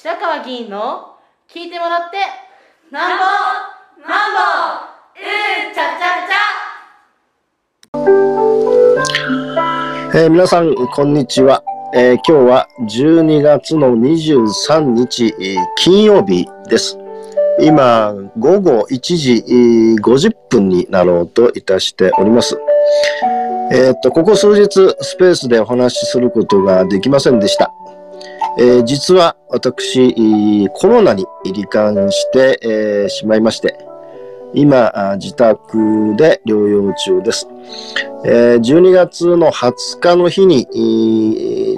白川議員の聞いてもらってなんぼなんぼうんちゃちゃちゃ、えー、皆さんこんにちは、えー、今日は12月の23日、金曜日です。今午後1時50分になろうといたしております。えー、っとここ数日スペースでお話しすることができませんでした。えー、実は私、コロナに罹患して、えー、しまいまして、今、自宅で療養中です。えー、12月の20日の日に、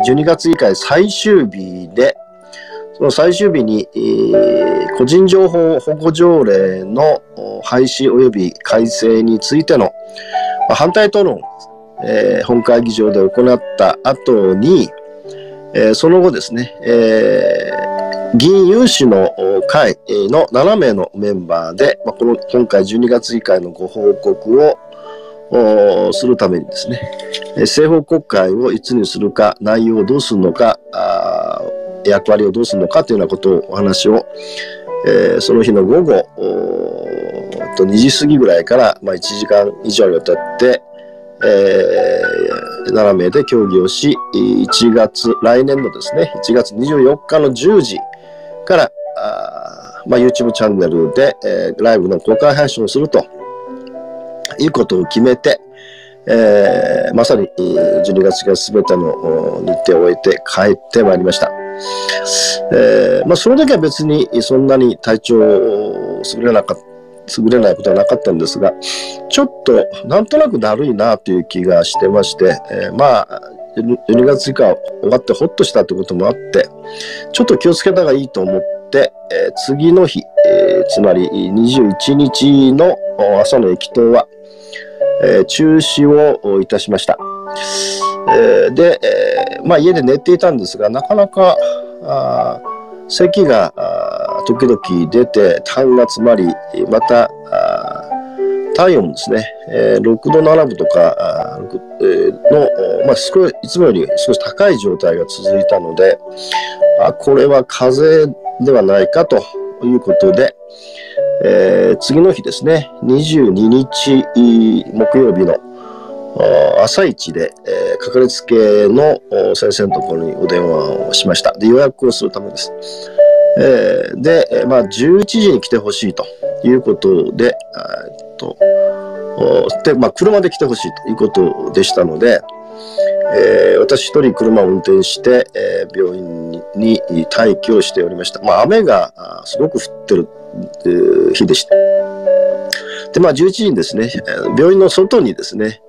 12月以降最終日で、その最終日に、個人情報保護条例の廃止及び改正についての反対討論、えー、本会議場で行った後に、えー、その後ですね、えー、議員有志の会の7名のメンバーで、まあ、この今回12月議会のご報告をするためにですね、政法国会をいつにするか、内容をどうするのか、役割をどうするのかというようなことをお話を、えー、その日の午後と2時過ぎぐらいから、まあ、1時間以上にわたって、えー、7名で協議をし、1月、来年のですね、1月24日の10時から、あまあ、YouTube チャンネルで、えー、ライブの公開配信をするということを決めて、えー、まさに12月が全ての日程を終えて帰ってまいりました。えー、まあ、その時は別にそんなに体調を優れなかった優れないことはなかったんですが、ちょっとなんとなくだるいなという気がしてまして、えー、まあ、12月以下終わってほっとしたってこともあって、ちょっと気をつけた方がいいと思って、えー、次の日、えー、つまり21日の朝の駅頭は、え、中止をいたしました。え、で、え、まあ家で寝ていたんですが、なかなか、あ咳が時々出て、痰が詰まり、また、体温ですね、えー、6度7分とかの、まあ、少いつもより少し高い状態が続いたので、あこれは風邪ではないかということで、えー、次の日ですね、22日木曜日の朝一で、えー、かかりつけの先生のところにお電話をしました。で、予約をするためです。えー、で、まあ、11時に来てほしいということで、で、まあ、車で来てほしいということでしたので、えー、私一人車を運転して、えー、病院に待機をしておりました。まあ、雨がすごく降ってる、日でした。で、まあ、11時にですね、病院の外にですね、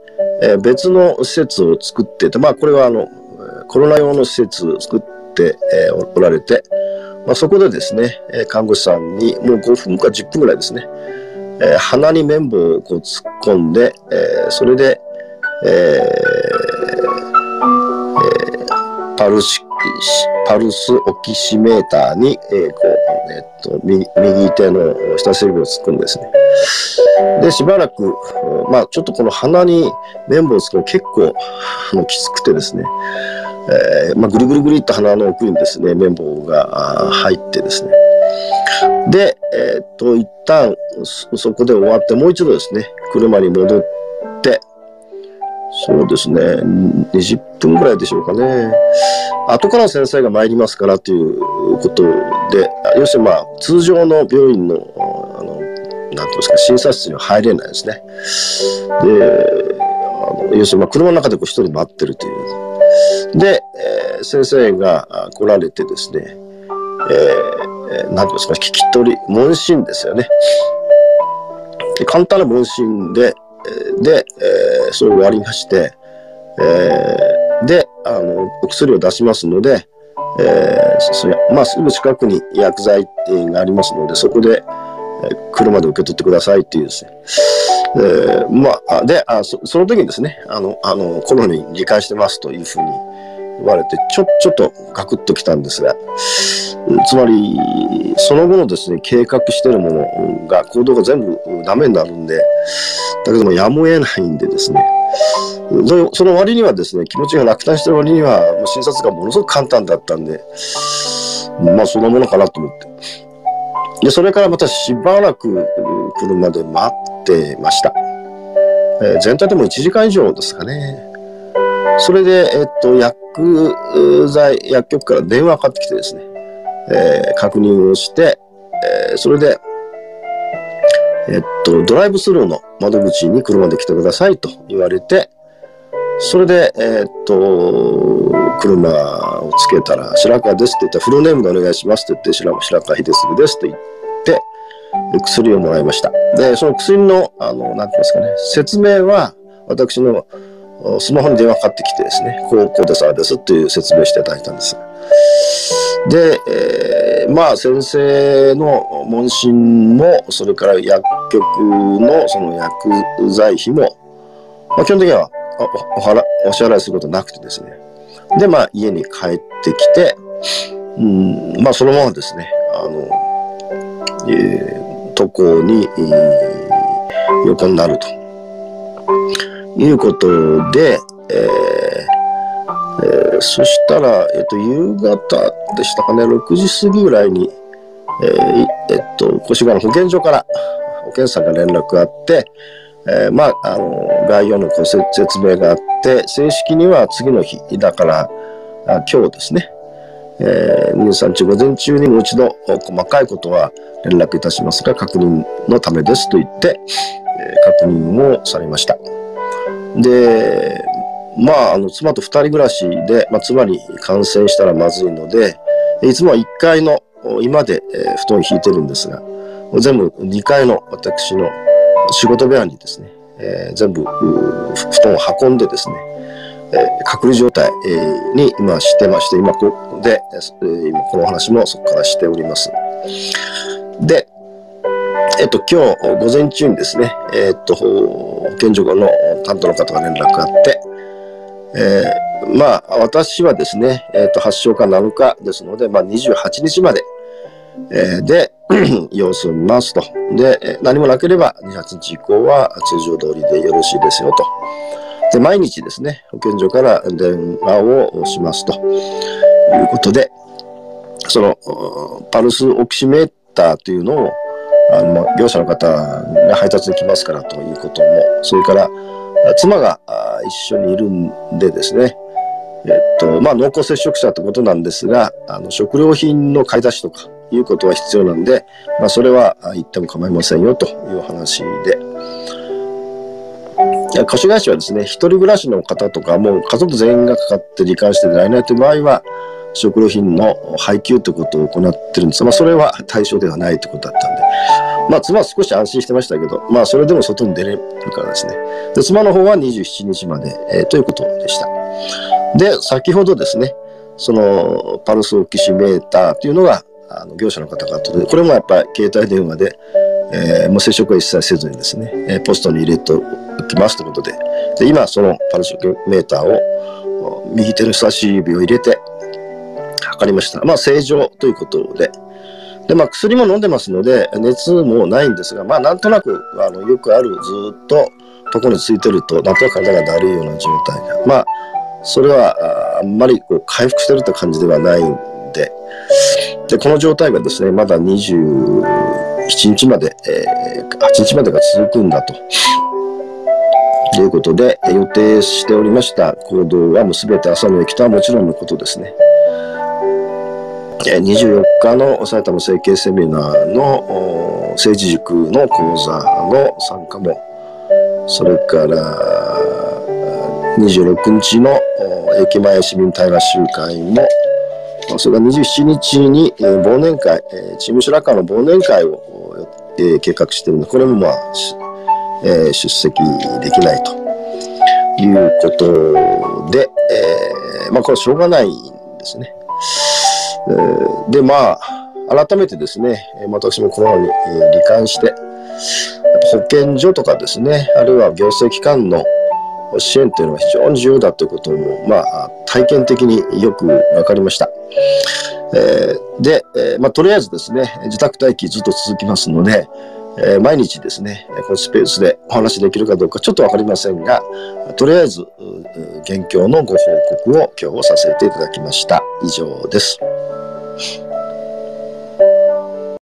えー、別の施設を作ってて、まあ、これはあの、コロナ用の施設を作って、えー、おられて、まあ、そこでですね、看護師さんにもう5分か10分ぐらいですね、えー、鼻に綿棒をこう突っ込んで、えー、それで、えーえー、パルスパルスオキシメーターに、えー、こう、えっと右、手の人差し指を突っ込んですね。で、しばらく、まあ、ちょっとこの鼻に綿棒を突くの結構あのきつくてですね、えー、まあ、ぐるぐるぐるっと鼻の奥にですね、綿棒が入ってですね。で、えー、っと、一旦そこで終わって、もう一度ですね、車に戻って、そうですね、20分ぐらいでしょうかね。後から先生が参りますからということで、要するにまあ、通常の病院の、あの、なんていうんですか、診察室には入れないですね。で、あの要するにまあ、車の中でこう一人待ってるという。で、えー、先生が来られてですね、えー、何て言うんですか、聞き取り、問診ですよね。簡単な問診で、で、えー、それ終わりまして、えー、で、あの、お薬を出しますので、えー、そまあ、すぐ近くに薬剤がありますので、そこで、えー、車で受け取ってくださいっていうですね。えー、まあ、で、あそその時にですね、あの、あの、コロナに理解してますというふうに言われて、ちょ、ちょっとガクッときたんですが、つまり、その後のですね、計画してるものが、行動が全部ダメになるんで、だけどもやむを得ないんでですね、その割にはですね、気持ちが落胆してる割には、もう診察がものすごく簡単だったんで、まあ、そのものかなと思って。で、それからまたしばらく車で待ってました。えー、全体でも1時間以上ですかね。それで、えっと、薬剤、薬局から電話かかってきてですね、えー、確認をして、えー、それで、えっと、ドライブスルーの窓口に車で来てくださいと言われて、それで、えー、っと、車をつけたら、白川ですって言ったら、フルネームでお願いしますって言って、白白川秀次ですって言って、薬をもらいました。で、その薬の、あの、なんて言いますかね、説明は、私のスマホに電話かかってきてですね、こう、こうでさですっていう説明していただいたんです。で、えー、まあ先生の問診も、それから薬局のその薬剤費も、まあ、基本的にはおお払お支払いすることなくてですね。で、まあ、家に帰ってきて、うん、まあ、そのままですね、あの、えー、渡航に、えー、横になると。いうことで、えーえー、そしたら、えっ、と、夕方でしたかね、6時過ぎぐらいに、えー、えっと、越谷の保健所から保健師さんが連絡があって、えー、まあ、あの、概要のご説明があって、正式には次の日、だから、あ今日ですね、えー、23日午前中にもう一度細かいことは連絡いたしますが、確認のためですと言って、えー、確認をされました。で、まあ、あの、妻と二人暮らしで、まあ、妻に感染したらまずいので、いつもは1階の今で、えー、布団を引いてるんですが、全部2階の私の仕事部屋にですね、えー、全部布団を運んでですね、えー、隔離状態、えー、に今してまして、今ここで、えー、今この話もそこからしております。で、えっと、今日午前中にですね、えっと、保健所の担当の方が連絡があって、えー、まあ、私はですね、えっと、発症か7日ですので、まあ、28日まで、えー、で、様子を見ますと。で、何もなければ28日以降は通常通りでよろしいですよと。で、毎日ですね、保健所から電話をしますということで、そのパルスオキシメーターというのをあの業者の方が配達できますからということも、それから妻が一緒にいるんでですね、えっと、まあ、濃厚接触者ってことなんですが、あの食料品の買い出しとか、いうことは必要なんで、まあ、それは言っても構いませんよという話で。貸し会社はですね、一人暮らしの方とか、もう家族全員がかかって罹患してられないという場合は、食料品の配給ということを行ってるんですが、まあ、それは対象ではないということだったんで、まあ、妻は少し安心してましたけど、まあ、それでも外に出れるからですね。で、妻の方は27日まで、えー、ということでした。で、先ほどですね、そのパルスオキシメーターというのが、あの業者の方が届、これもやっぱり携帯電話で、えー、もう接触は一切せずにですね、えー、ポストに入れておきますということで、で今そのパルスメーターを右手の人差し指を入れて測りました。まあ正常ということで、で、まあ薬も飲んでますので、熱もないんですが、まあなんとなく、あの、よくあるずっと床についてると、なんとなく体がだるいような状態が。まあ、それはあんまりこう回復してるって感じではないんで、で、この状態がですね、まだ27日まで、えー、8日までが続くんだと。ということで、予定しておりました行動はもうすべて朝の駅とはもちろんのことですね。24日の埼玉整形セミナーの政治塾の講座の参加も、それから26日の駅前市民対話集会も、それが27日に、えー、忘年会、えー、チームシュラカーの忘年会を、えー、計画しているので、これもまあ、えー、出席できないということで、えー、まあこれはしょうがないんですね。えー、で、まあ、改めてですね、私もこのように、えー、罹患して、保健所とかですね、あるいは行政機関の支援というのは非常に重要だということも、まあ、体験的によく分かりました。えー、で、えー、まあ、とりあえずですね、自宅待機ずっと続きますので、えー、毎日ですね、このスペースでお話できるかどうかちょっとわかりませんが、とりあえず、現況のご報告を今日させていただきました。以上です。